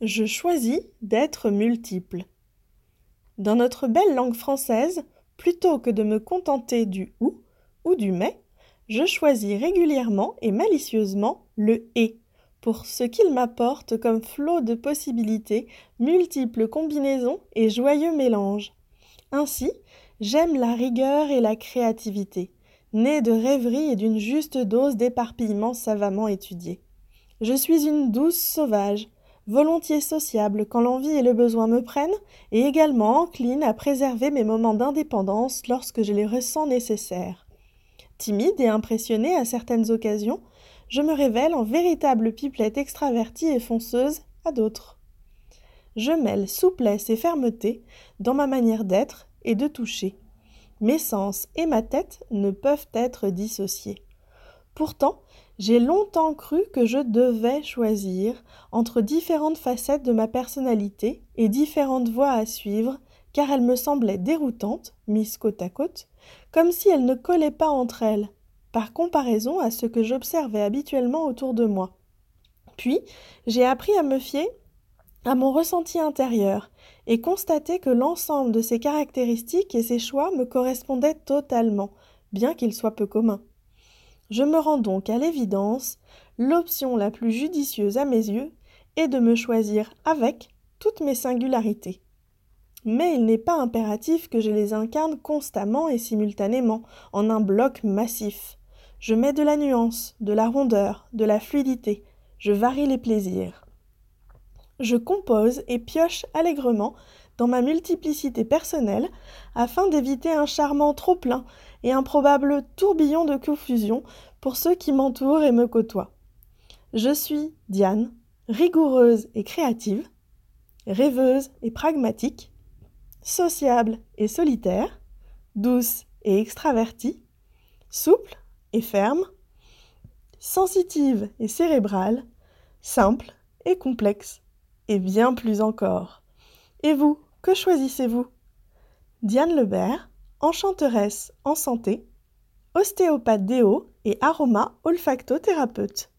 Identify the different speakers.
Speaker 1: Je choisis d'être multiple. Dans notre belle langue française, plutôt que de me contenter du ou ou du mais, je choisis régulièrement et malicieusement le et pour ce qu'il m'apporte comme flot de possibilités, multiples combinaisons et joyeux mélanges. Ainsi, j'aime la rigueur et la créativité, nées de rêveries et d'une juste dose d'éparpillement savamment étudié. Je suis une douce sauvage, volontiers sociable quand l'envie et le besoin me prennent, et également encline à préserver mes moments d'indépendance lorsque je les ressens nécessaires. Timide et impressionnée à certaines occasions, je me révèle en véritable pipelette extravertie et fonceuse à d'autres. Je mêle souplesse et fermeté dans ma manière d'être et de toucher. Mes sens et ma tête ne peuvent être dissociés. Pourtant, j'ai longtemps cru que je devais choisir entre différentes facettes de ma personnalité et différentes voies à suivre, car elles me semblaient déroutantes, mises côte à côte, comme si elles ne collaient pas entre elles, par comparaison à ce que j'observais habituellement autour de moi. Puis, j'ai appris à me fier à mon ressenti intérieur et constaté que l'ensemble de ces caractéristiques et ces choix me correspondaient totalement, bien qu'ils soient peu communs. Je me rends donc à l'évidence, l'option la plus judicieuse à mes yeux est de me choisir avec toutes mes singularités. Mais il n'est pas impératif que je les incarne constamment et simultanément, en un bloc massif. Je mets de la nuance, de la rondeur, de la fluidité, je varie les plaisirs. Je compose et pioche allègrement dans ma multiplicité personnelle afin d'éviter un charmant trop-plein et un probable tourbillon de confusion pour ceux qui m'entourent et me côtoient. Je suis Diane, rigoureuse et créative, rêveuse et pragmatique, sociable et solitaire, douce et extravertie, souple et ferme, sensitive et cérébrale, simple et complexe, et bien plus encore. Et vous, que choisissez-vous? Diane Lebert, enchanteresse en santé, ostéopathe déo et aroma olfactothérapeute.